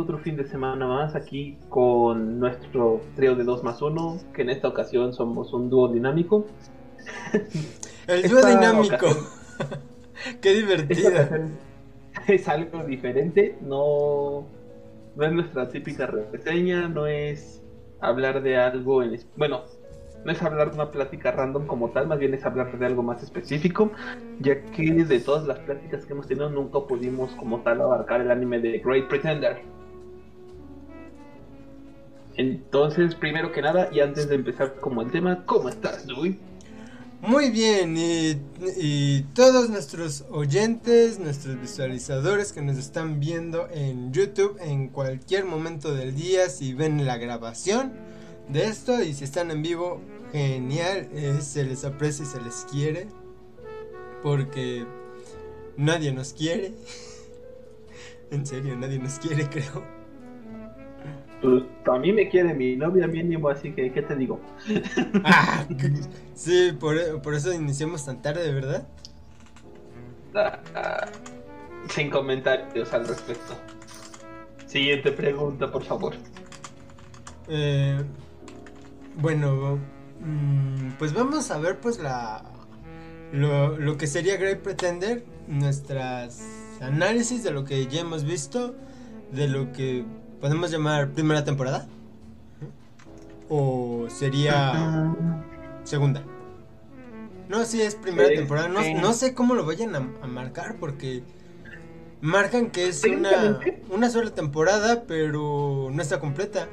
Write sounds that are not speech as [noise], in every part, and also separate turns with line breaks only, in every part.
Otro fin de semana más aquí con nuestro trío de 2 más 1, que en esta ocasión somos un dúo dinámico.
El dúo dinámico. [laughs] Qué divertido.
Es algo diferente, no, no es nuestra típica reseña, no es hablar de algo en... Bueno, no es hablar de una plática random como tal, más bien es hablar de algo más específico, ya que de todas las pláticas que hemos tenido nunca pudimos como tal abarcar el anime de Great Pretender. Entonces, primero que nada, y antes de empezar como el tema, ¿cómo estás, Luis?
Muy bien, y, y, todos nuestros oyentes, nuestros visualizadores que nos están viendo en YouTube en cualquier momento del día, si ven la grabación, de esto y si están en vivo, genial, eh, se les aprecia y se les quiere porque nadie nos quiere. [laughs] en serio, nadie nos quiere, creo.
Pues a mí me quiere mi novia mínimo, así que ¿qué te digo? [laughs]
ah, sí, por, eso iniciamos tan tarde, ¿verdad?
Ah, sin comentarios al respecto. Siguiente pregunta, por favor.
Eh, bueno, mm, pues vamos a ver pues la lo, que sería Great Pretender, nuestras análisis de lo que ya hemos visto, de lo que podemos llamar primera temporada. O sería segunda. No, sí es primera temporada. No, sé cómo lo vayan a, marcar porque marcan que es una, una sola temporada, pero no está completa.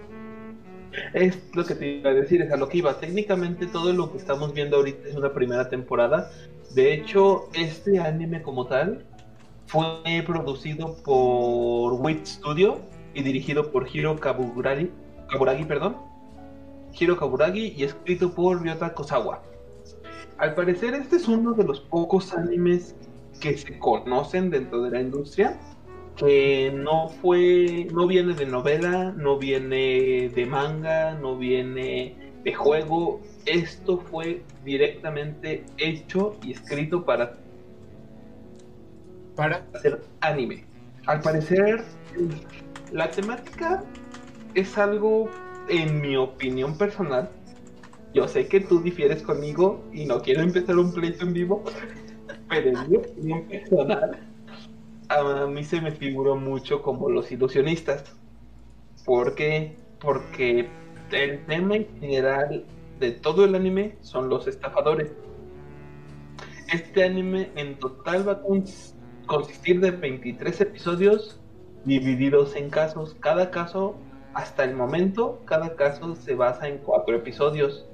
Es lo que te iba a decir, es a lo que iba. Técnicamente todo lo que estamos viendo ahorita es una primera temporada. De hecho, este anime como tal fue producido por Wit Studio y dirigido por Hiro Kaburagi, Kaburagi, perdón. Hiro Kaburagi y escrito por Ryota Kosawa. Al parecer este es uno de los pocos animes que se conocen dentro de la industria que no fue, no viene de novela, no viene de manga, no viene de juego. Esto fue directamente hecho y escrito para,
para
hacer anime. Al parecer, la temática es algo, en mi opinión personal. Yo sé que tú difieres conmigo y no quiero empezar un pleito en vivo, pero en mi opinión personal a mí se me figuró mucho como los ilusionistas. ¿Por qué? Porque el tema en general de todo el anime son los estafadores. Este anime en total va a consistir de 23 episodios divididos en casos. Cada caso, hasta el momento, cada caso se basa en cuatro episodios.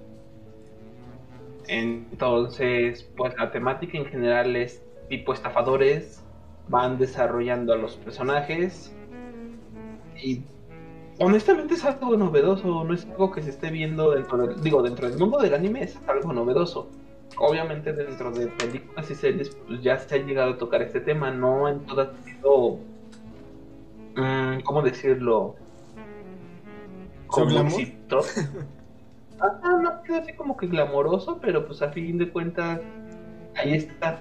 Entonces, pues la temática en general es tipo estafadores, van desarrollando a los personajes y honestamente es algo novedoso, no es algo que se esté viendo dentro del, digo, dentro del mundo del anime es algo novedoso. Obviamente dentro de películas y series pues ya se ha llegado a tocar este tema, no en todas sido mm, ¿cómo decirlo?
Como [laughs]
ah, no quedó así como que glamoroso, pero pues a fin de cuentas ahí está.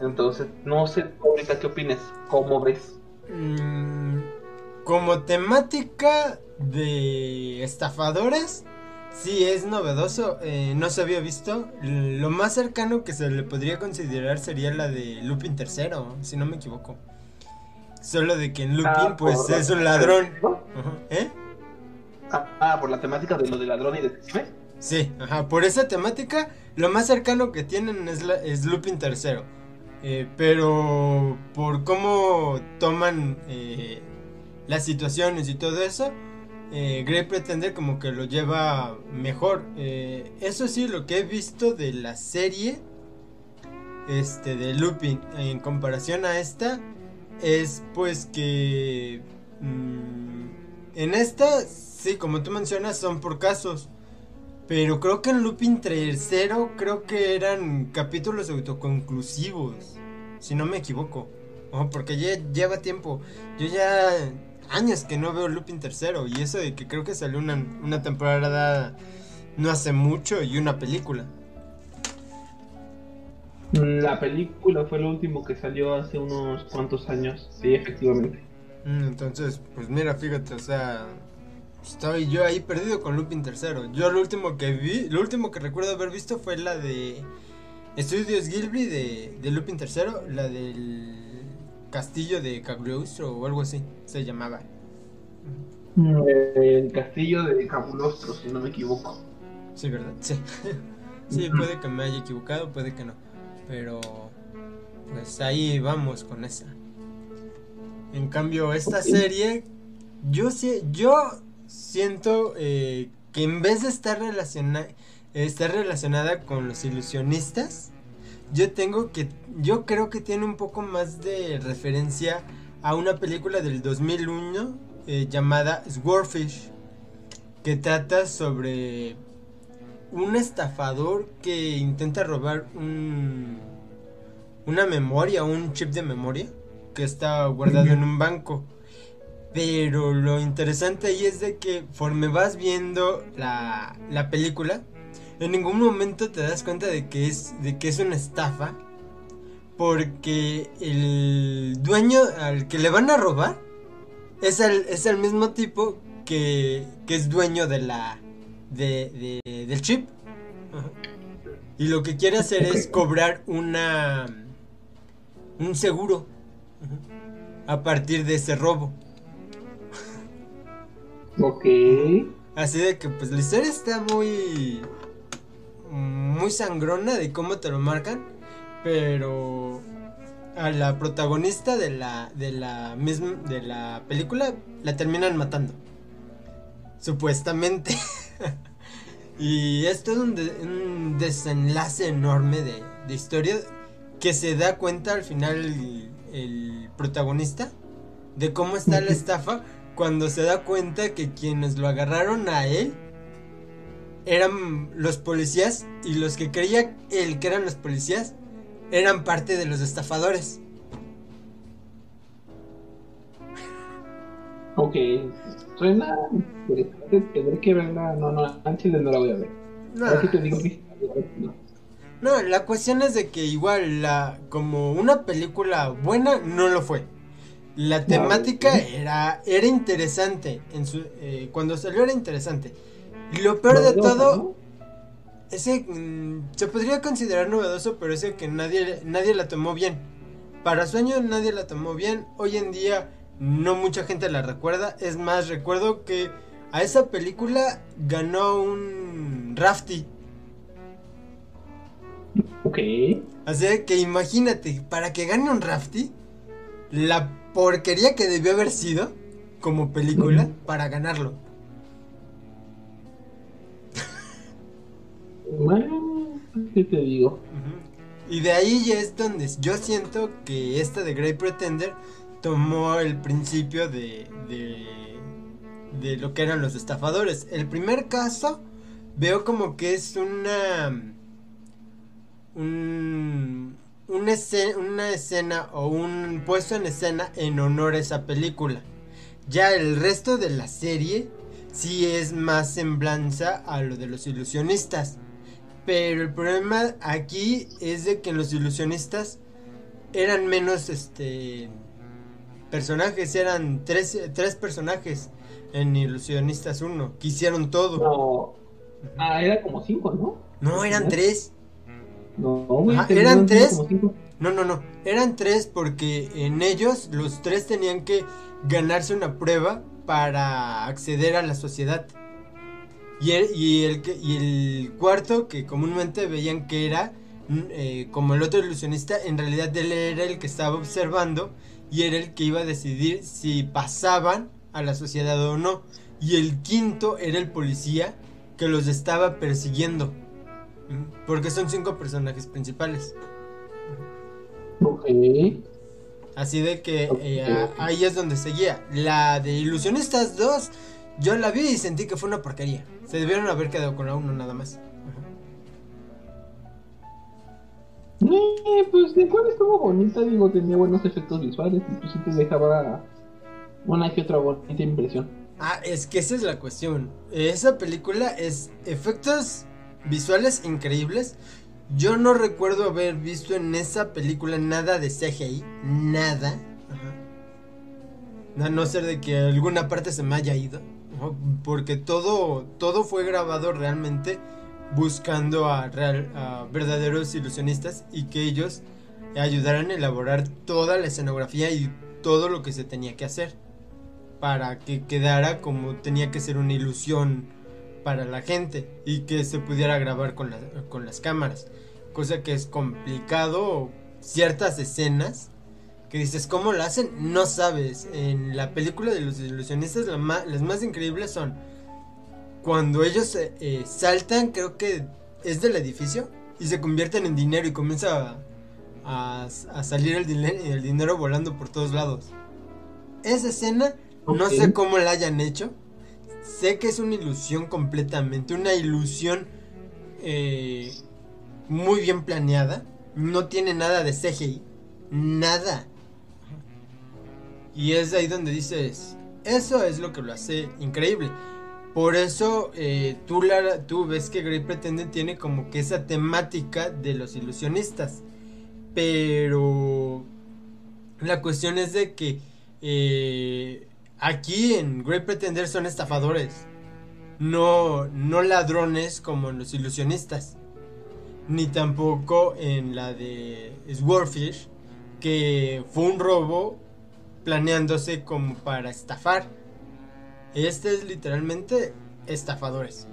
Entonces, no sé ahorita qué opinas, ¿cómo ves?
Mm, como temática de estafadores, sí es novedoso, eh, no se había visto. Lo más cercano que se le podría considerar sería la de Lupin III, si no me equivoco. Solo de que en Lupin, ah, pues es un ladrón.
¿Eh? Ah, ah, por la temática de lo de ladrón y detective.
Sí, ajá, por esa temática, lo más cercano que tienen es, la, es Lupin III. Eh, pero por cómo toman eh, las situaciones y todo eso, eh, Grey Pretender como que lo lleva mejor. Eh, eso sí, lo que he visto de la serie este, de Lupin en comparación a esta, es pues que mm, en esta, sí, como tú mencionas, son por casos. Pero creo que en Lupin tercero creo que eran capítulos autoconclusivos, si no me equivoco. porque ya lleva tiempo. Yo ya años que no veo Lupin tercero y eso de que creo que salió una, una temporada no hace mucho y una película.
La película fue lo último que salió hace unos cuantos años, sí, efectivamente.
Mm, entonces, pues mira, fíjate, o sea, estoy yo ahí perdido con Lupin tercero. Yo lo último que vi, lo último que recuerdo haber visto fue la de Estudios Gilby de, de Lupin tercero, la del castillo de Cagliostro o algo así se llamaba.
El castillo de Cabulostro, si no me equivoco.
Sí, ¿verdad? Sí. [laughs] sí, puede que me haya equivocado, puede que no. Pero pues ahí vamos con esa. En cambio, esta serie, yo, yo siento eh, que en vez de estar, relaciona estar relacionada con los ilusionistas, yo tengo que, yo creo que tiene un poco más de referencia a una película del 2001 eh, llamada Swordfish, que trata sobre un estafador que intenta robar un, una memoria, un chip de memoria que está guardado en un banco. Pero lo interesante ahí es de que conforme vas viendo la, la película, en ningún momento te das cuenta de que es, de que es una estafa. Porque el dueño al que le van a robar es el, es el mismo tipo que, que es dueño de la, de, del chip. Y lo que quiere hacer es cobrar una un seguro a partir de ese robo.
Ok.
Así de que pues la historia está muy muy sangrona de cómo te lo marcan, pero a la protagonista de la de la misma de la película la terminan matando. Supuestamente. [laughs] y esto es un, desenlace enorme de, historia que se da cuenta al final el, protagonista de cómo está la [laughs] estafa cuando se da cuenta que quienes lo agarraron a él eran los policías y los que creía él que eran los policías eran parte de los estafadores.
Ok, suena interesante, tendré que verla. No, no, antes no la voy a ver.
No. la cuestión es de que igual la como una película buena no lo fue. La temática era era interesante en su eh, cuando salió era interesante. Y lo peor de todo ese mm, se podría considerar novedoso, pero ese que nadie nadie la tomó bien. Para sueño nadie la tomó bien. Hoy en día no mucha gente la recuerda. Es más, recuerdo que a esa película ganó un Rafty.
Ok.
Así que imagínate, para que gane un Rafty, la porquería que debió haber sido como película para ganarlo.
Bueno, ¿qué te digo?
Y de ahí es donde yo siento que esta de Great Pretender tomó el principio de, de, lo que eran los estafadores. El primer caso veo como que es una... Un, una, escena, una escena o un puesto en escena en honor a esa película. Ya el resto de la serie sí es más semblanza a lo de los ilusionistas. Pero el problema aquí es de que los ilusionistas eran menos este personajes, eran tres, tres personajes en Ilusionistas 1, que hicieron todo.
No. Ah, era como cinco, ¿no?
No, eran tres.
No,
eran tres. No, no, no. Eran tres porque en ellos los tres tenían que ganarse una prueba para acceder a la sociedad. Y el, y el, y el cuarto, que comúnmente veían que era eh, como el otro ilusionista, en realidad él era el que estaba observando y era el que iba a decidir si pasaban a la sociedad o no. Y el quinto era el policía que los estaba persiguiendo. Porque son cinco personajes principales. Así de que eh, ahí es donde seguía. La de Ilusionistas 2, yo la vi y sentí que fue una porquería. Se debieron haber quedado con la 1 nada más.
Eh, pues de cuál estuvo bonita, digo, tenía buenos efectos visuales y pues sí te dejaba una que otra bonita impresión.
Ah, es que esa es la cuestión. Esa película es efectos visuales increíbles, Yo no recuerdo haber visto en esa película nada de CGI, nada. A no ser de que alguna parte se me haya ido. Porque todo, todo fue grabado realmente buscando a, a verdaderos ilusionistas y que ellos ayudaran a elaborar toda la escenografía y todo lo que se tenía que hacer para que quedara como tenía que ser una ilusión para la gente y que se pudiera grabar con, con las cámaras. Cosa que es complicado, ciertas escenas que dices, ¿cómo lo hacen? No sabes. En la película de los ilusionistas, las más increíbles son cuando ellos eh, eh, saltan, creo que es del edificio, y se convierten en dinero y comienza a, salir el, el, dinero volando por todos lados. Esa escena, no sé cómo la hayan hecho. Sé que es una ilusión completamente, una ilusión eh, muy bien planeada. No tiene nada de CGI, nada. Y es ahí donde dices, eso es lo que lo hace increíble. Por eso eh, tú, ves que Grey Pretendent tiene como que esa temática de los ilusionistas. Pero la cuestión es de que eh, aquí en Great Pretender son estafadores. No, no ladrones como en los ilusionistas. Ni tampoco en la de Swordfish, que fue un robo planeándose como para estafar. Este es literalmente estafadores.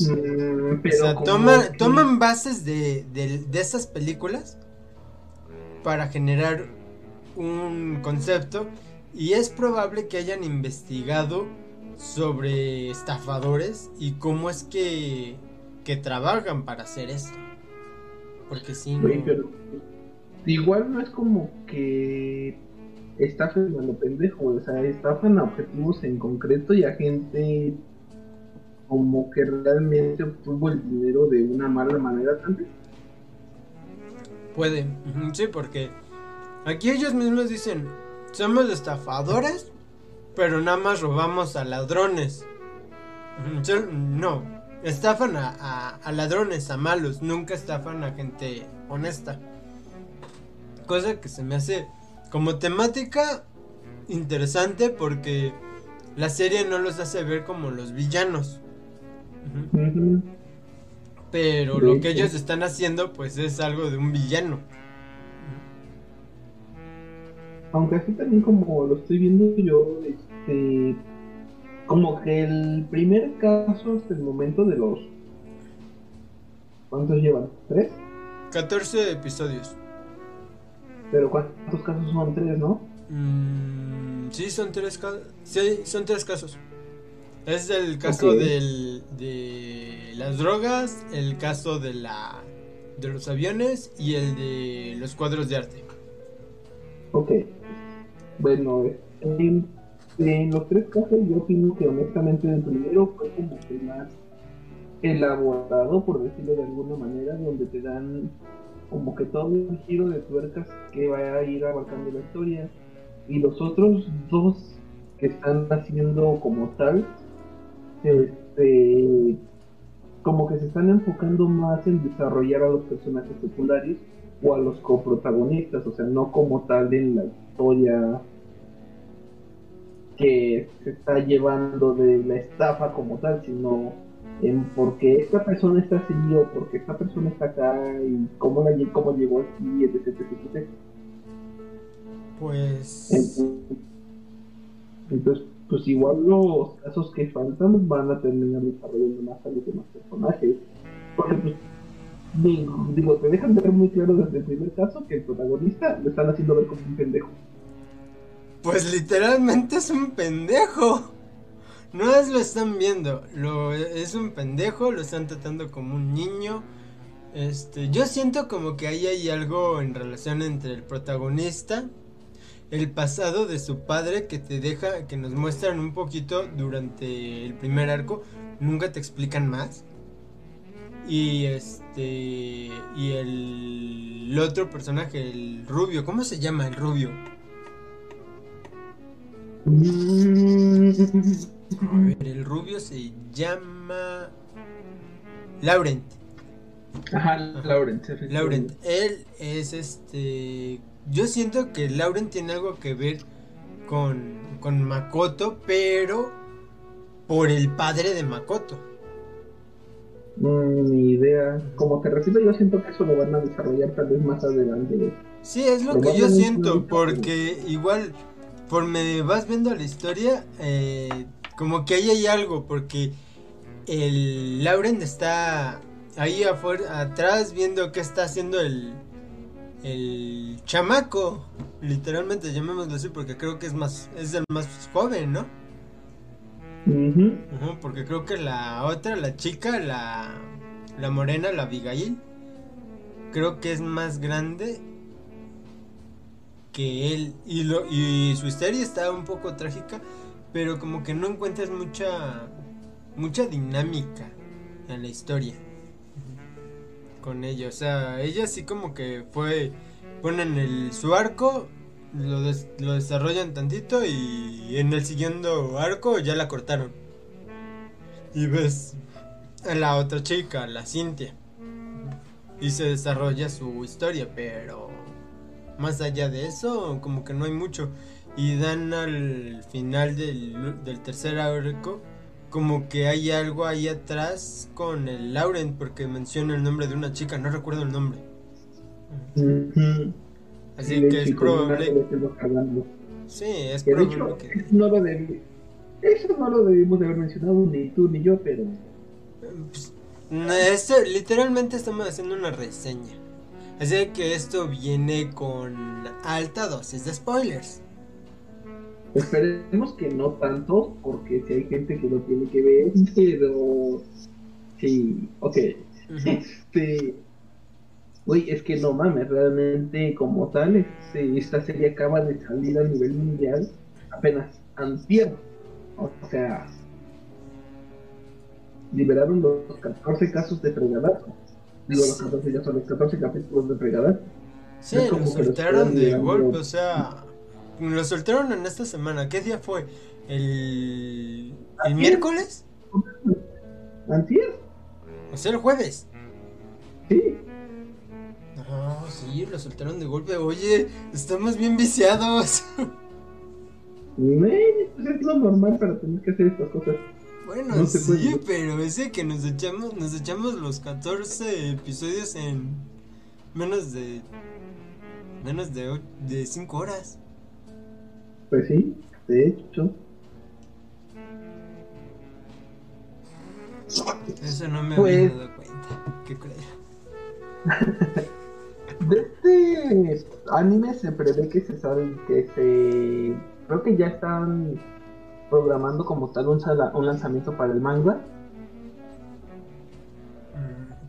Mm, o sea, toman bases de, de, esas películas para generar un concepto y es probable que hayan investigado sobre estafadores y cómo es que, que trabajan para hacer esto. Porque si no
igual no es como que estafen a lo pendejo, o sea, estafan a objetivos en concreto y a gente como que realmente obtuvo el dinero de una mala manera también.
Puede, sí, porque aquí ellos mismos dicen, somos estafadores, pero nada más robamos a ladrones. No, estafan a, a ladrones, a malos, nunca estafan a gente honesta. Cosa que se me hace como temática interesante porque la serie no los hace ver como los villanos. Pero lo que ellos están haciendo pues es algo de un villano.
Aunque así también como lo estoy viendo yo, este, como que el primer caso hasta el momento de los... ¿Cuántos llevan? ¿Tres?
14 episodios.
Pero ¿cuántos casos son tres, no?
Mm, sí, son tres casos. Sí, son tres casos. Es el caso del, de las drogas, el caso de la de los aviones y el de los cuadros de arte.
Ok. Bueno, en, en los tres casos yo opino que honestamente el primero fue como que más elaborado, por decirlo de alguna manera, donde te dan como que todo un giro de tuercas que va a ir abarcando la historia. Y los otros dos que están haciendo como tal, este, como que se están enfocando más en desarrollar a los personajes secundarios o a los coprotagonistas, o sea, no como tal en la historia que se está llevando de la estafa como tal, sino en por qué esta persona está así o por qué esta persona está acá y cómo, la, cómo llegó aquí, etc, etc,
Pues...
Entonces, pues igual los casos que faltan van a terminar desarrollando más a los demás personajes. Porque pues digo, te dejan de ver muy claro desde el primer caso que el protagonista le están haciendo ver como un pendejo.
Pues literalmente es un pendejo. No lo están viendo, lo es un pendejo, lo están tratando como un niño. Este, yo siento como que ahí hay algo en relación entre el protagonista, el pasado de su padre que te deja, que nos muestran un poquito durante el primer arco, nunca te explican más. Y este y el, el otro personaje, el rubio, ¿cómo se llama el rubio? [laughs] A ver, el rubio se llama Laurent.
Ajá, Laurent.
Laurent, él es este... Yo siento que Laurent tiene algo que ver con, con Makoto, pero por el padre de Makoto.
Mm, ni idea. Como te repito, yo siento que eso lo van a desarrollar tal vez más adelante.
Sí, es lo que yo siento, porque igual, por me vas viendo la historia, eh, como que ahí hay algo, porque el Lauren está ahí afuera, atrás viendo qué está haciendo el, el chamaco, literalmente llamémoslo así, porque creo que es más, es el más joven, ¿no? porque creo que la otra, la chica, la, la morena, la Abigail, creo que es más grande que él. Y, lo, y su historia está un poco trágica, pero como que no encuentras mucha, mucha dinámica en la historia con ella. O sea, ella sí como que fue, ponen el, su arco lo, lo desarrollan tantito y en el siguiente arco ya la cortaron. Y ves a la otra chica, la Cintia. Y se desarrolla su historia, pero más allá de eso, como que no hay mucho. Y dan al final del, del tercer arco, como que hay algo ahí atrás con el Laurent, porque menciona el nombre de una chica, no recuerdo el nombre. Así que es probable. Sí, es probable que. Eso
no, lo debí... eso no lo debimos de haber mencionado ni tú ni yo, pero.
Pues, literalmente estamos haciendo una reseña. Así que esto viene con alta dosis de spoilers.
Esperemos que no tanto, porque si hay gente que lo tiene que ver, [laughs] pero. Sí, ok. Este Uy, es que no mames, realmente como tal, este, esta serie acaba de salir a nivel mundial apenas antier. O sea, liberaron los 14 casos de fregadazo. Digo, los 14 ya son los 14 capítulos de fregadazo.
Sí, lo soltaron de golpe, o sea, lo soltaron en esta semana. ¿Qué día fue? ¿El, el miércoles?
¿Antier?
O sea, el jueves.
Sí.
No, sí, lo soltaron de golpe. Oye, estamos bien viciados.
pues es lo normal para tener que hacer estas cosas.
Bueno, sí, pero ese que nos echamos, nos echamos los 14 episodios en menos de menos de, de 5 horas.
Pues sí, de hecho.
Eso no me había pues dado cuenta. Qué creer. [laughs]
De este anime se prevé que se sabe que se. Creo que ya están programando como tal un, un lanzamiento para el manga.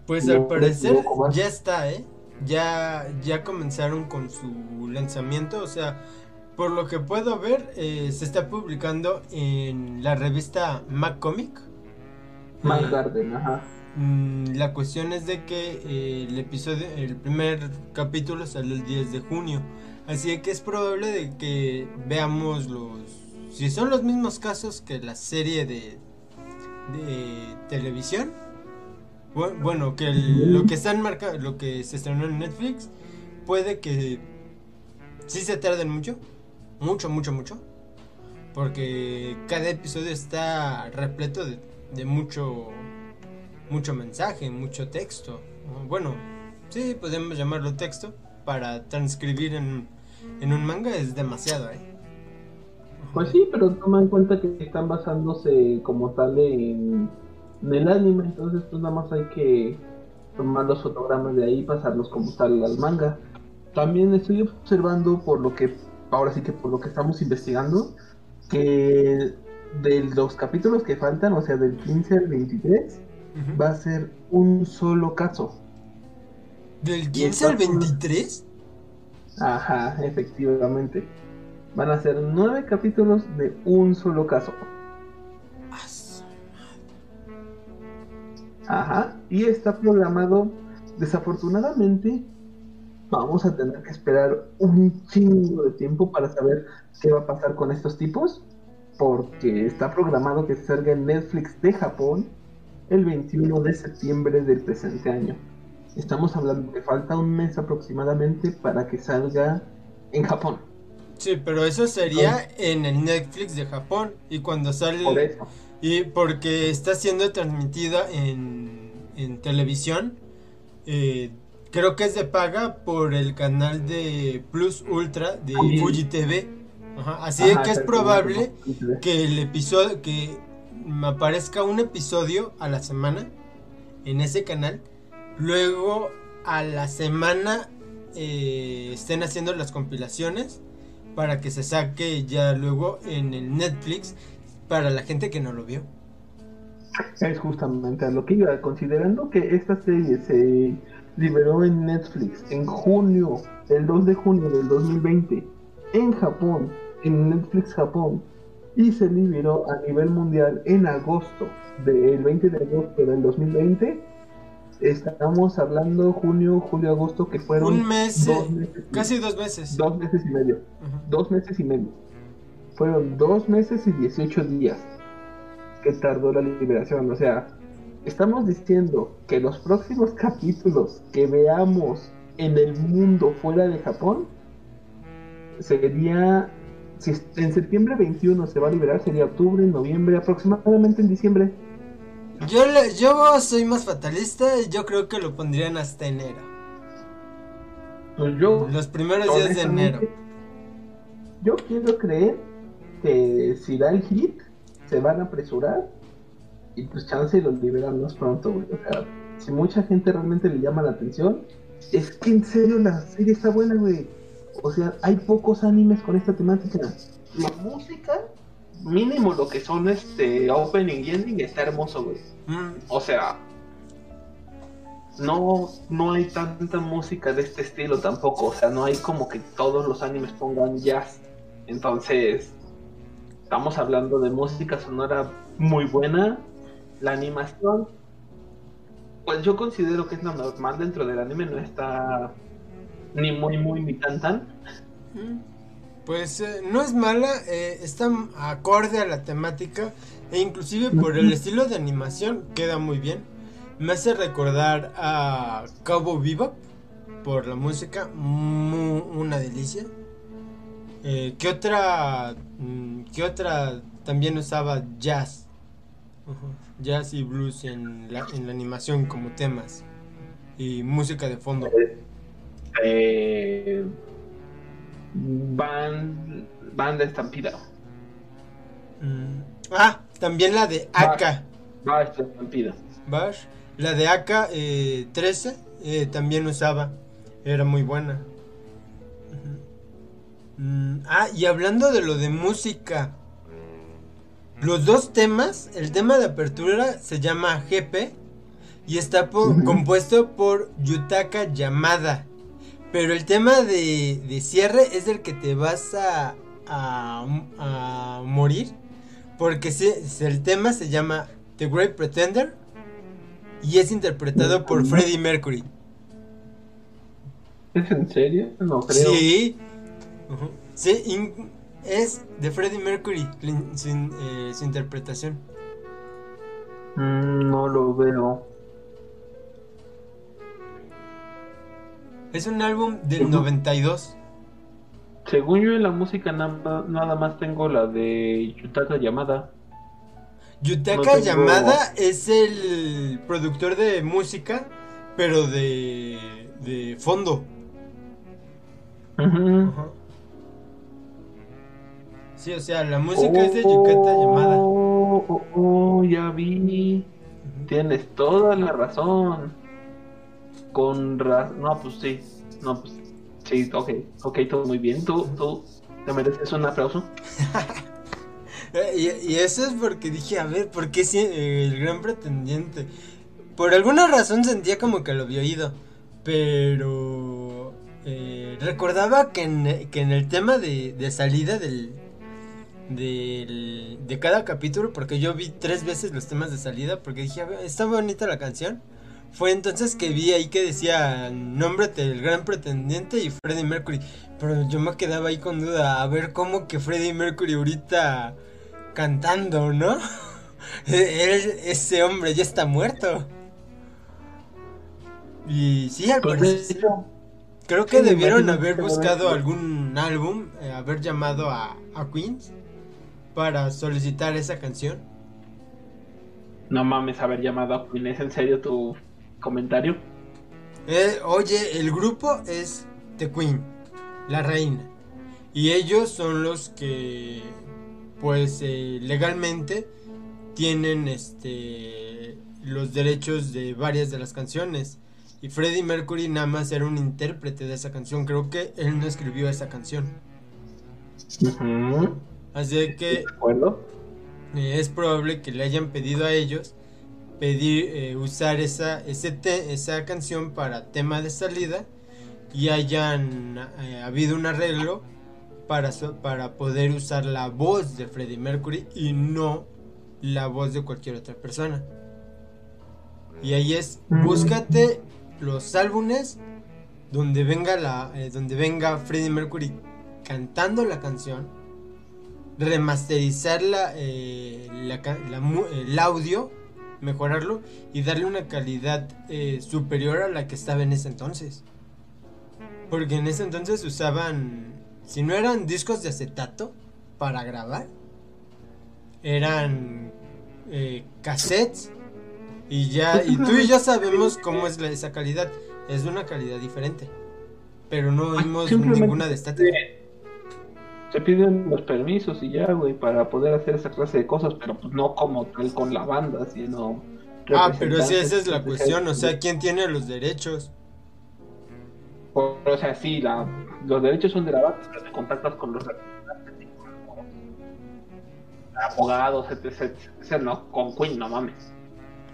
Pues al parecer ya está, ¿eh? Ya, ya comenzaron con su lanzamiento, o sea, por lo que puedo ver, eh, se está publicando en la revista Mac Comic.
Mac Garden, ajá.
Mm, la cuestión es de que eh, el episodio, el primer capítulo sale el 10 de junio. Así que es probable de que veamos los... Si son los mismos casos que la serie de, de televisión. Bueno, que lo que están marcando, lo que se estrenó en Netflix, puede que sí se tarden mucho. Mucho, mucho, mucho. Porque cada episodio está repleto de, de mucho mucho mensaje, mucho texto. Bueno, sí, podemos llamarlo texto. Para transcribir en, en un manga es demasiado, ¿eh?
Pues sí, pero toma en cuenta que están basándose como tal en, el anime, entonces pues nada más hay que tomar los fotogramas de ahí y pasarlos como tal al manga. También estoy observando por lo que, ahora sí que por lo que estamos investigando, que de los capítulos que faltan, o sea, del 15 al 23, va a ser un solo caso.
¿Del 15 al 23?
Ajá, efectivamente. Van a ser nueve capítulos de un solo caso. Ajá, y está programado. Desafortunadamente, vamos a tener que esperar un chingo de tiempo para saber qué va a pasar con estos tipos. Porque está programado que salga en Netflix de Japón el 21 de septiembre del presente año. Estamos hablando que falta un mes aproximadamente para que salga en Japón.
Sí, pero eso sería en el Netflix de Japón y cuando sale...
Por eso.
Y porque está siendo transmitida en, en televisión, eh, creo que es de paga por el canal de Plus Ultra de
Fuji.
Fuji TV. Ajá, Así
Ajá,
que es probable que el episodio, que me aparezca un episodio a la semana en ese canal. Luego a la semana eh, estén haciendo las compilaciones para que se saque ya luego en el Netflix para la gente que no lo vio.
Es justamente a lo que iba, considerando que esta serie se liberó en Netflix en junio, el 2 de junio del 2020, en Japón, en Netflix Japón, y se liberó a nivel mundial en agosto, del 20 de agosto del 2020. Estamos hablando junio, julio, agosto, que fueron
Un mes,
dos meses,
Casi dos meses.
dos meses y medio. Dos meses y medio. Fueron dos meses y 18 días que tardó la liberación. O sea, estamos diciendo que los próximos [laughs] capítulos que veamos en el mundo fuera de Japón sería. Si en septiembre 21 se va a liberar, sería octubre, noviembre, aproximadamente en diciembre.
Yo, le- yo soy más fatalista y yo creo que lo pondrían hasta enero.
Pues yo,
Los primeros días de enero.
yo quiero creer que si da el hit, se van a apresurar y pues chance y los liberan más pronto, güey. O sea, si mucha gente realmente le llama la atención, es que en serio la serie está buena, güey. O sea, hay pocos animes con esta temática. La música, mínimo lo que son este opening y ending, está hermoso, güey.
Mm,
O sea, no, no hay tanta música de este estilo tampoco. O sea, no hay como que todos los animes pongan jazz. Entonces, estamos hablando de música sonora muy buena. La animación, pues yo considero que es lo normal dentro del anime. No está ni muy, muy, ni tan, tan.
Pues eh, no es mala, eh, está acorde a la temática e inclusive por el estilo de animación queda muy bien. Me hace recordar a Cabo Bebop por la música, mu- una delicia. Eh, ¿Qué otra? mm, ¿Qué otra también usaba jazz? Jazz y blues en la, en la animación como temas y música de fondo.
Eh, estampida.
Mm, Ah, también la de Aka.
Va esta estampida.
Bash. La de AK eh, 13 eh, también usaba. Era muy buena. Mm, ah, y hablando de lo de música. Los dos temas, el tema de apertura se llama GP y está compuesto por Yutaka Yamada. Pero el tema de, de cierre es el que te vas a, a, a morir. Porque se- se- el tema se llama The Great Pretender y es interpretado por Freddie Mercury.
¿Es en serio? No creo.
Sí. Sí, in- es de Freddie Mercury eh, su interpretación.
Mm, no lo veo.
Es un álbum del
Ujú.
92.
Según yo en la música nada, nada más tengo la de Yutaka Yamada.
Yutaka
No tengo-
Yamada es el productor de música, pero de, de fondo. Sí, o sea, la música es de Yukata Yamada.
Oh, oh, oh, ya vi. Tienes toda la razón. Con razón. No, pues sí. No, pues sí, ok. Ok, todo muy bien. Tú, tú te mereces un aplauso. [laughs]
Eh, Y, y eso es porque dije, a ver, ¿por qué si- eh, el gran pretendiente? Por alguna razón sentía como que lo había oído, pero eh, recordaba que en, que en el tema de, de salida del, del- de cada capítulo, porque yo vi tres veces los temas de salida, porque dije, está bonita la canción. Fue entonces que vi ahí que decía, nómbrate el gran pretendiente y Freddie Mercury. Pero yo me quedaba ahí con duda, a ver cómo que Freddie Mercury ahorita cantando, ¿no? [laughs] Él- ese hombre ya está muerto. Y sí, al
Pues,
parecer Creo que debieron haber buscado algún álbum, eh, haber llamado a, a Queens para solicitar esa canción.
No mames, haber llamado a Queen. ¿Es en serio tu comentario?
Eh, oye, el grupo es The Queen, la reina. Y ellos son los que, pues, eh, legalmente tienen este los derechos de varias de las canciones. Y Freddie Mercury nada más era un intérprete de esa canción. Creo que él no escribió esa canción. Así que
¿De acuerdo?
eh, es probable que le hayan pedido a ellos pedir eh, usar esa ese te- esa canción para tema de salida y hayan eh, habido un arreglo para so- para poder usar la voz de Freddie Mercury y no la voz de cualquier otra persona. Y ahí es
Mm.
búscate los álbumes donde venga la eh, donde venga Freddie Mercury cantando la canción remasterizar la, eh, la la el audio, mejorarlo y darle una calidad eh, superior a la que estaba en ese entonces. Porque en ese entonces usaban, si no eran discos de acetato para grabar, eran eh, cassettes y ya, y tú y yo sabemos cómo es la- esa calidad, es una calidad diferente. Pero no oímos
Simplemente
ninguna de estática.
Se piden los permisos y ya, güey, para poder hacer esa clase de cosas, pero pues no como tal con la banda, sino...
Ah, pero sí, esa es la cuestión, o sea, ¿quién tiene los derechos?
O o sea, sí, la, los derechos son de la banda, pero te contactas con los abogados, etc, etc, no, con Queen, no mames.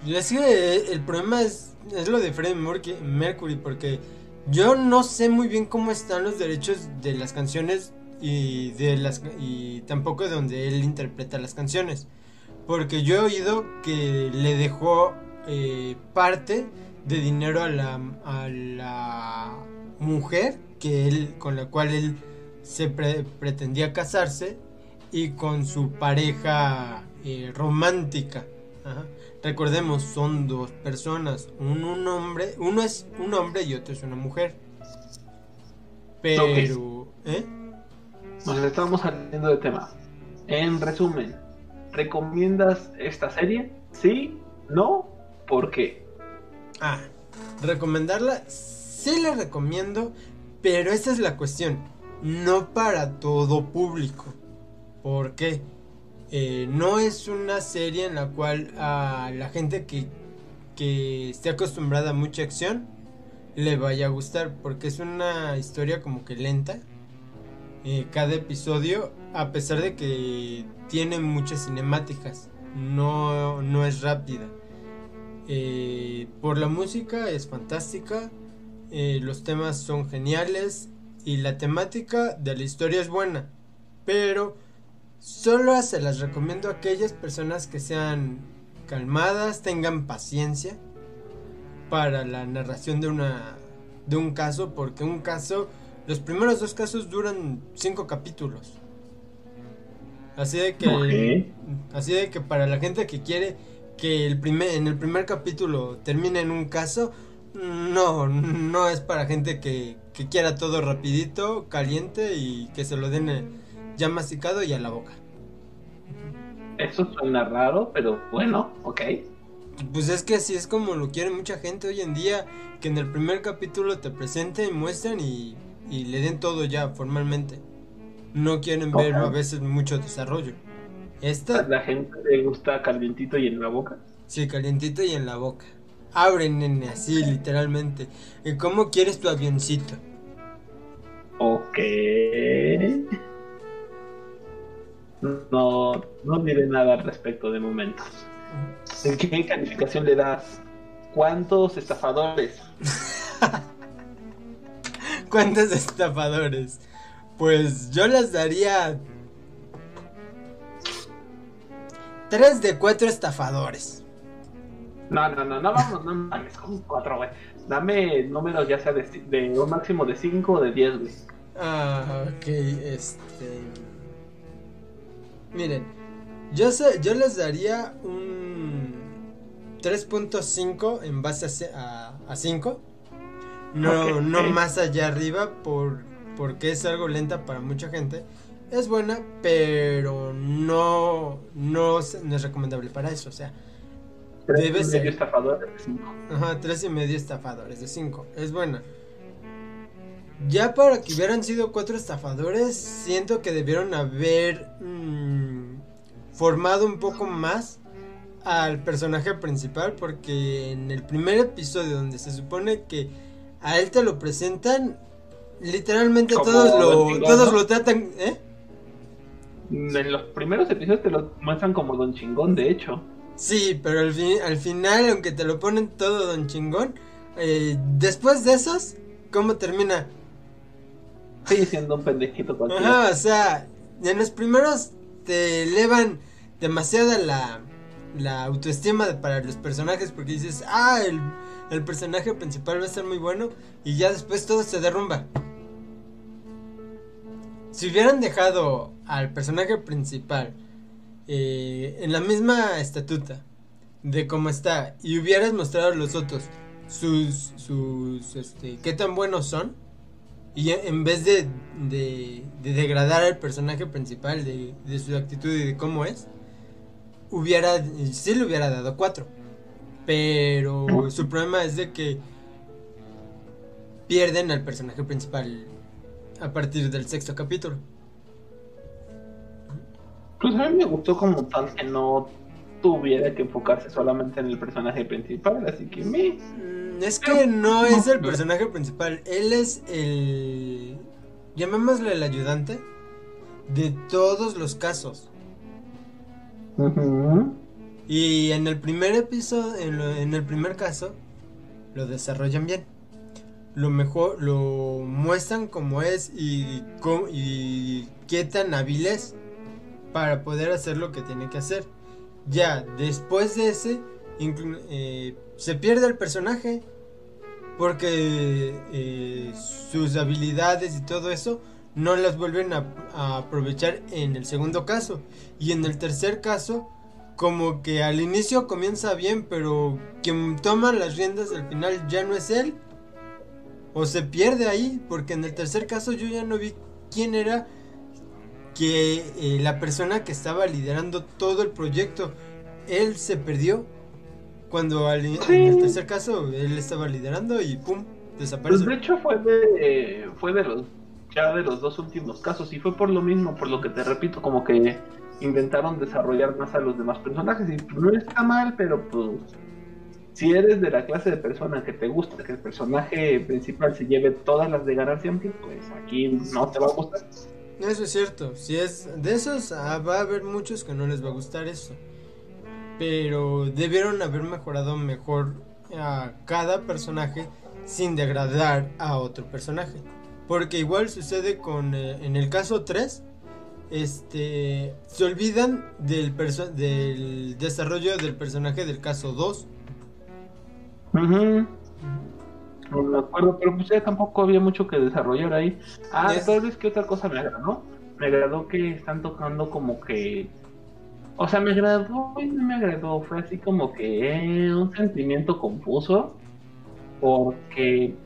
Y es que eh, el problema es, es lo de Freddie Mercury, porque yo no sé muy bien cómo están los derechos de las canciones y de las y tampoco de donde él interpreta las canciones. Porque yo he oído que le dejó eh, parte de dinero a la, a la mujer que él, con la cual él se pre- pretendía casarse y con su pareja eh, romántica. Ajá. Recordemos, son dos personas, un, un hombre, uno es un hombre y otro es una mujer. Pero, ¿eh?
Nos estamos saliendo de tema. En resumen, ¿recomiendas esta serie? ¿Sí? ¿No? ¿Por qué?
Ah, recomendarla, sí la recomiendo, pero esa es la cuestión, no para todo público. ¿Por qué? Eh, no es una serie en la cual a la gente que, que esté acostumbrada a mucha acción le vaya a gustar, porque es una historia como que lenta. Eh, cada episodio, a pesar de que tiene muchas cinemáticas, no, no es rápida. Eh, por la música es fantástica, eh, los temas son geniales y la temática de la historia es buena, pero solo se las recomiendo a aquellas personas que sean calmadas, tengan paciencia para la narración de una de un caso, porque un caso, los primeros dos casos duran cinco capítulos. Así de que así de que para la gente que quiere que el primer, en el primer capítulo termine en un caso, no, no es para gente que, que quiera todo rapidito, caliente y que se lo den eh, ya masticado y a la boca.
Eso suena raro, pero bueno, ok.
Pues es que así es como lo quiere mucha gente hoy en día, que en el primer capítulo te presenten, muestran y, y le den todo ya formalmente. No quieren ver a veces mucho desarrollo.
¿A
Esta,
la gente le gusta calientito y en la boca?
sí, calientito y en la boca. Abre, nene, así, literalmente. ¿Y cómo quieres tu avioncito?
Ok. No, no diré nada al respecto de momento. ¿En qué calificación le das? ¿Cuántos estafadores? [laughs]
¿Cuántos estafadores? Pues yo les daría... Tres de cuatro estafadores.
No, no, no, no vamos, no mames, con cuatro, güey. Dame números ya sea de, de un máximo de 5 o de 10, güey.
Ah, ok, este... Miren, yo, sé, yo les daría un 3.5 en base a a, a 5. No, no más allá arriba por, porque es algo lenta para mucha gente. Es buena, pero no, no, es recomendable para eso. O sea,
tres debe y ser. Medio estafadores de 5.
Ajá, tres y medio estafadores de 5. Es buena. Ya para que hubieran sido cuatro estafadores, siento que debieron haber mm, formado un poco más al personaje principal porque en el primer episodio donde se supone que a él te lo presentan, literalmente todos lo, todos lo tratan, ¿eh?
En los primeros episodios te lo muestran como Don Chingón, de hecho.
Sí, pero al, fin, al final, aunque te lo ponen todo Don Chingón, eh, después de esos, ¿cómo termina?
Sigue siendo un pendejito
cualquiera. Ajá, o sea, en los primeros te elevan demasiada la, la autoestima para los personajes porque dices, ah, el, el personaje principal va a ser muy bueno y ya después todo se derrumba. Si hubieran dejado al personaje principal eh, en la misma estatuta de cómo está y hubieras mostrado a los otros sus, sus, este, qué tan buenos son y en vez de, de, degradar al personaje principal de, de, su actitud y de cómo es, hubiera, sí le hubiera dado cuatro. Pero su problema es de que pierden al personaje principal a partir del sexto capítulo.
Pues a mí me gustó como tal que no tuviera que enfocarse solamente en el personaje principal, así que me...
Mm, es que no es el personaje principal, él es el... llamémosle el ayudante de todos los casos. Y en el primer episodio, en, el primer caso, lo desarrollan bien. Lo mejor, lo muestran como es y, y qué tan hábil es para poder hacer lo que tiene que hacer. Ya después de ese, eh, se pierde el personaje porque eh, sus habilidades y todo eso no las vuelven a, aprovechar en el segundo caso. Y en el tercer caso, como que al inicio comienza bien, pero quien toma las riendas al final ya no es él. O se pierde ahí, porque en el tercer caso yo ya no vi quién era que eh, la persona que estaba liderando todo el proyecto, él se perdió. Cuando al, en el tercer caso él estaba liderando y pum, desapareció.
Pues de hecho fue de, fue de los ya de los dos últimos casos y fue por lo mismo, por lo que te repito, como que intentaron desarrollar más a los demás personajes y no está mal, pero pues si eres de la clase de persona que te gusta que el personaje principal se lleve todas las de ganar siempre, pues aquí no te va a gustar.
Eso es cierto, si es de esos ah, va a haber muchos que no les va a gustar eso. Pero debieron haber mejorado mejor a cada personaje sin degradar a otro personaje. Porque igual sucede con eh, en el caso 3 este se olvidan del del desarrollo del personaje del caso 2.
No me acuerdo, pero pues ya tampoco había mucho que desarrollar ahí. Ah, tal vez que otra cosa me agradó. Me agradó que están tocando como que. O sea, me agradó y no me agradó. Fue así como que eh, un sentimiento confuso. Porque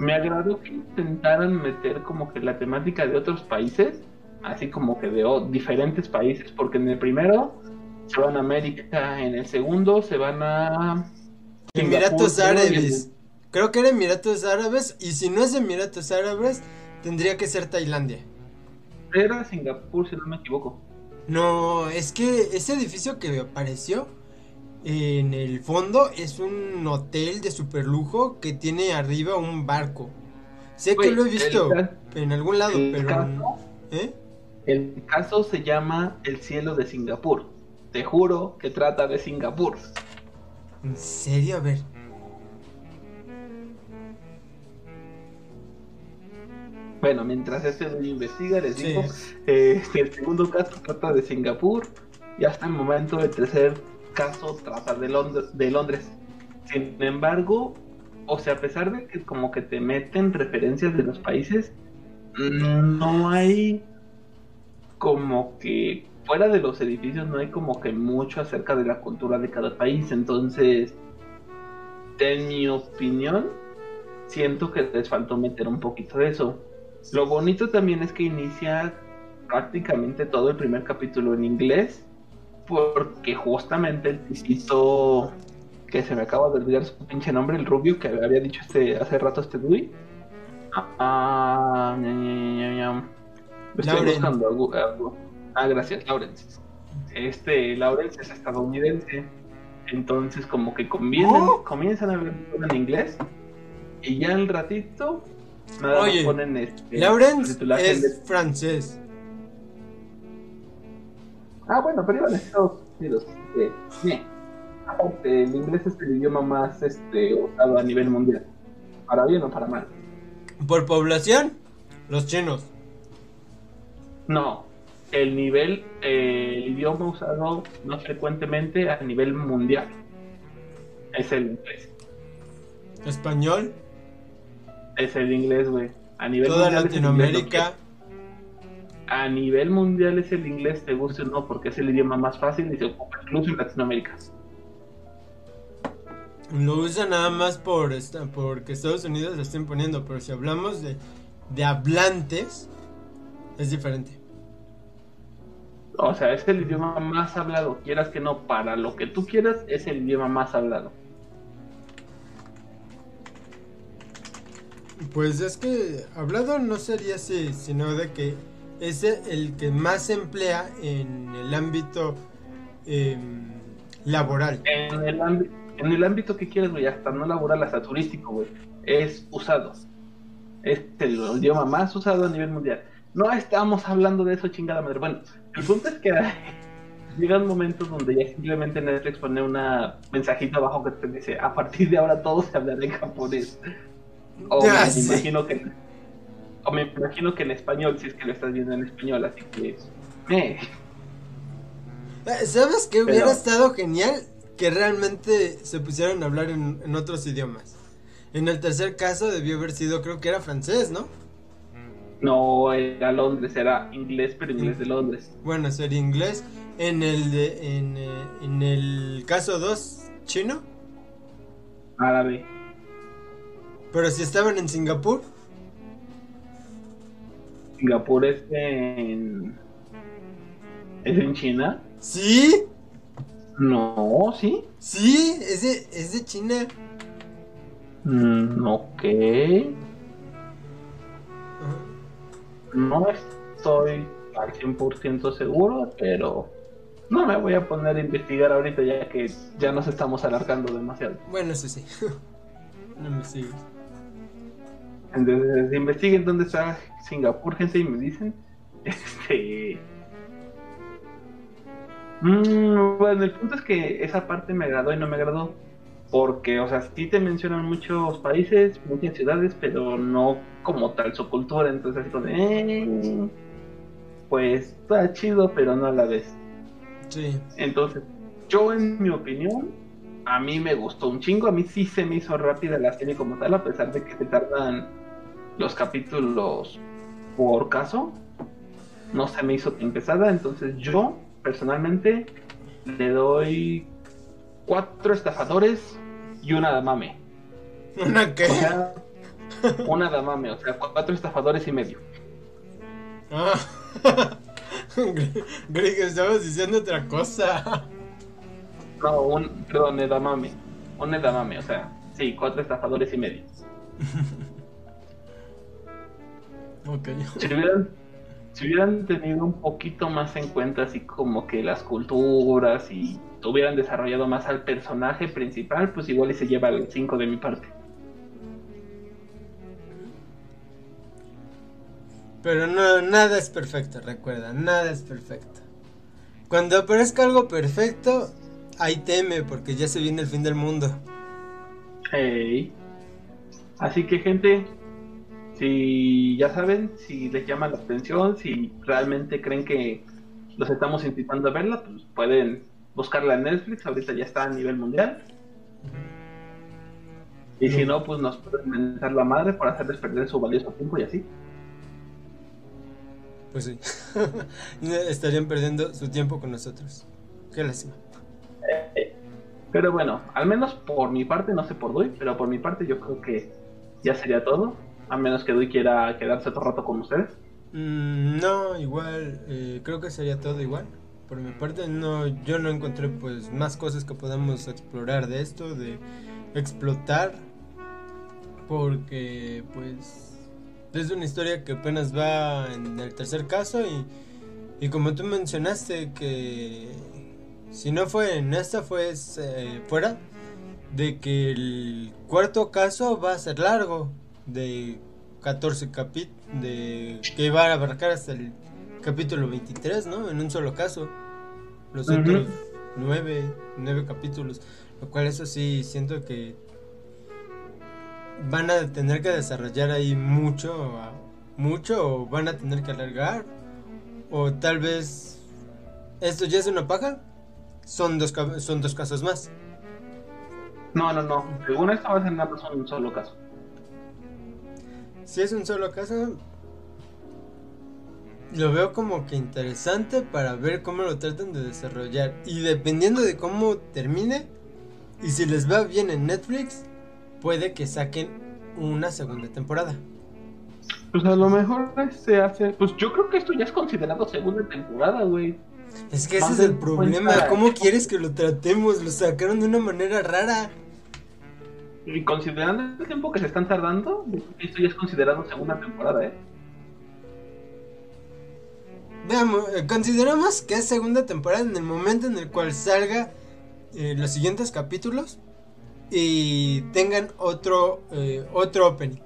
me agradó que intentaran meter como que la temática de otros países. Así como que de diferentes países. Porque en el primero se van a América, en el segundo se van a.
Emiratos Árabes. Creo que era Emiratos Árabes. Y si no es Emiratos Árabes, tendría que ser Tailandia.
Era Singapur, si no me equivoco.
No, es que ese edificio que apareció en el fondo es un hotel de super lujo que tiene arriba un barco. Sé que lo he visto en algún lado, pero.
¿eh? El caso se llama El cielo de Singapur. Te juro que trata de Singapur.
¿En serio? A ver.
Bueno, mientras este investiga, les digo, eh, el segundo caso trata de Singapur y hasta el momento el tercer caso trata de, de Londres. Sin embargo, o sea, a pesar de que como que te meten referencias de los países, no hay como que fuera de los edificios no hay como que mucho acerca de la cultura de cada país. Entonces, en mi opinión, siento que les faltó meter un poquito de eso. Lo bonito también es que inicia prácticamente todo el primer capítulo en inglés, porque justamente el tisito que se me acaba de olvidar su pinche nombre, el rubio que había dicho este hace rato este Dewey. Ah, estoy buscando. Ah, gracias, Lawrence. Este Lawrence es estadounidense. Entonces, como que oh. comienzan a ver en inglés. Y ya el ratito,
nada Oye, ponen este. Lawrence es francés.
Ah, bueno, pero iban a Estados Unidos. Este, el inglés es el idioma más este, usado a nivel mundial. Para bien o para mal.
¿Por población? Los chinos.
No, el nivel, eh, el idioma usado más frecuentemente a nivel mundial es el inglés.
¿Español?
Es el inglés, güey. A nivel
Toda Latinoamérica.
A nivel mundial es el inglés, te guste o no, porque es el idioma más fácil y se ocupa incluso en Latinoamérica.
Lo usa nada más por porque Estados Unidos lo estén poniendo, pero si hablamos de, de hablantes, es diferente.
O sea, es el idioma más hablado, quieras que no, para lo que tú quieras, es el idioma más hablado.
Pues es que hablado no sería así, sino de que es el que más se emplea en el ámbito em, laboral.
En el ámbito en el ámbito que quieras, güey, hasta no laboral, hasta turístico, güey, es usado. Es el idioma más usado a nivel mundial. No estamos hablando de eso, chingada madre. Bueno, el punto es que [laughs] llegan momentos donde ya simplemente Netflix pone una mensajita abajo que te dice, a partir de ahora todo se hablará en japonés. O [laughs] me imagino que o me imagino que en español, si es que lo estás viendo en español, así que eh.
¿Sabes qué hubiera estado genial? que realmente se pusieron a hablar en, otros idiomas. En el tercer caso debió haber sido, creo que era francés, ¿no?
No, era Londres, era inglés, pero inglés de Londres.
Bueno, sería inglés. En el de, en, eh, en el caso 2, chino.
Árabe.
Pero si estaban en Singapur.
Singapur es en. ¿Es en China?
Sí.
No, ¿sí?
Sí, es de, es de China.
Mm, ok. No estoy al 100% seguro, pero no me voy a poner a investigar ahorita ya que ya nos estamos alargando demasiado.
Bueno, eso sí. [laughs] no me sigues.
Entonces, investiguen dónde está Singapur, gente, y me dicen. [laughs] Este. Mm, bueno, el punto es que esa parte me agradó y no me agradó. Porque, o sea, sí te mencionan muchos países, muchas ciudades, pero no como tal su cultura. Entonces, así como eh, pues está chido, pero no a la vez.
Sí.
Entonces, yo, en mi opinión, a mí me gustó un chingo. A mí sí se me hizo rápida la serie como tal, a pesar de que se tardan los capítulos por caso. No se me hizo tan pesada. Entonces, yo personalmente le doy cuatro estafadores y una damame.
¿Una qué?
una damame, o sea, cuatro estafadores y medio.
Ah. [laughs] Greg, estabas diciendo otra cosa.
No, un, perdón, edamame. Un edamame, o sea, sí, cuatro estafadores y medio. [laughs]
ok
si hubieran tenido un poquito más en cuenta así como que las culturas y hubieran desarrollado más al personaje principal, pues igual y se lleva el 5 de mi parte.
Pero no, nada es perfecto, recuerda, nada es perfecto. Cuando aparezca algo perfecto, ahí teme porque ya se viene el fin del mundo.
Hey. Así que gente, si ya saben, si les llama la atención, si realmente creen que los estamos invitando a verla, pues pueden buscarla en Netflix, ahorita ya está a nivel mundial. Y si no, pues nos pueden mentar la madre por hacerles perder su valioso tiempo y así.
Pues sí, [laughs] estarían perdiendo su tiempo con nosotros. Qué lástima.
Eh, pero bueno, al menos por mi parte, no sé por hoy, pero por mi parte yo creo que ya sería todo. A menos que Dui quiera quedarse otro rato con ustedes.
Mm, no, igual, eh, creo que sería todo igual. Por mi parte, no, yo no encontré pues más cosas que podamos explorar de esto, de explotar, porque pues es una historia que apenas va en el tercer caso y, y como tú mencionaste que si no fue en esta fue eh, fuera de que el cuarto caso va a ser largo de 14 capítulos de que va a abarcar hasta el capítulo 23, ¿no? En un solo caso. Los otros nueve, nueve capítulos. Lo cual eso sí, siento que van a tener que desarrollar ahí mucho, mucho, o van a tener que alargar. O tal vez esto ya es una paja. Son dos, son dos casos más.
No, no, no. Según esto va a ser nada más un solo caso.
Si es un solo caso, lo veo como que interesante para ver cómo lo tratan de desarrollar. Y dependiendo de cómo termine, y si les va bien en Netflix, puede que saquen una segunda temporada.
Pues a lo mejor se hace. Pues yo creo que esto ya es considerado segunda temporada, güey.
Es que ese es el problema. ¿Cómo quieres que lo tratemos? Lo sacaron de una manera rara.
Y considerando el tiempo que se están tardando, esto ya es considerado segunda temporada, ¿eh?
Veamos, eh, consideramos que es segunda temporada en el momento en el cual salga eh, los siguientes capítulos y tengan otro, eh, otro opening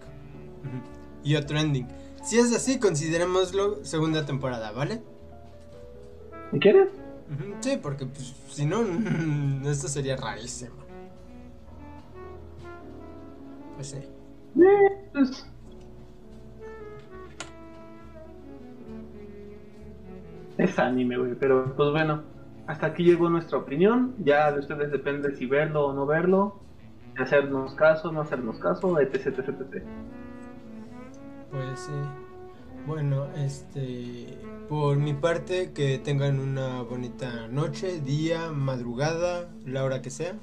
y otro ending. Si es así, considerémoslo segunda temporada, ¿vale?
¿Quieres?
Sí, porque pues, si no, [laughs] esto sería rarísimo. Pues sí. Pues,
es anime, güey, pero pues bueno, hasta aquí llegó nuestra opinión. Ya de ustedes depende si verlo o no verlo, hacernos caso, no hacernos caso, etc, etc, etc.
Pues sí. Bueno, este, por mi parte, que tengan una bonita noche, día, madrugada, la hora que sea.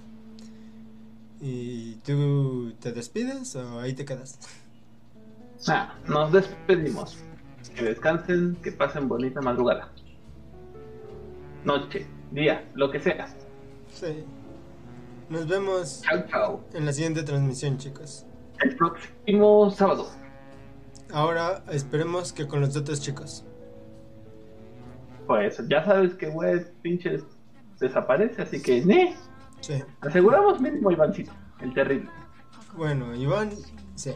¿Y tú te despides o ahí te quedas?
Ah, nos despedimos. Que descansen, que pasen bonita madrugada. Noche, día, lo que sea.
Sí. Nos vemos
chao, chao.
en la siguiente transmisión, chicos.
El próximo sábado.
Ahora esperemos que con los otros chicos.
Pues ya sabes que, güey, pinches desaparece, así que, ¡ne!
Sí.
Aseguramos mínimo Ivancito, el terrible.
Bueno, Iván, sí.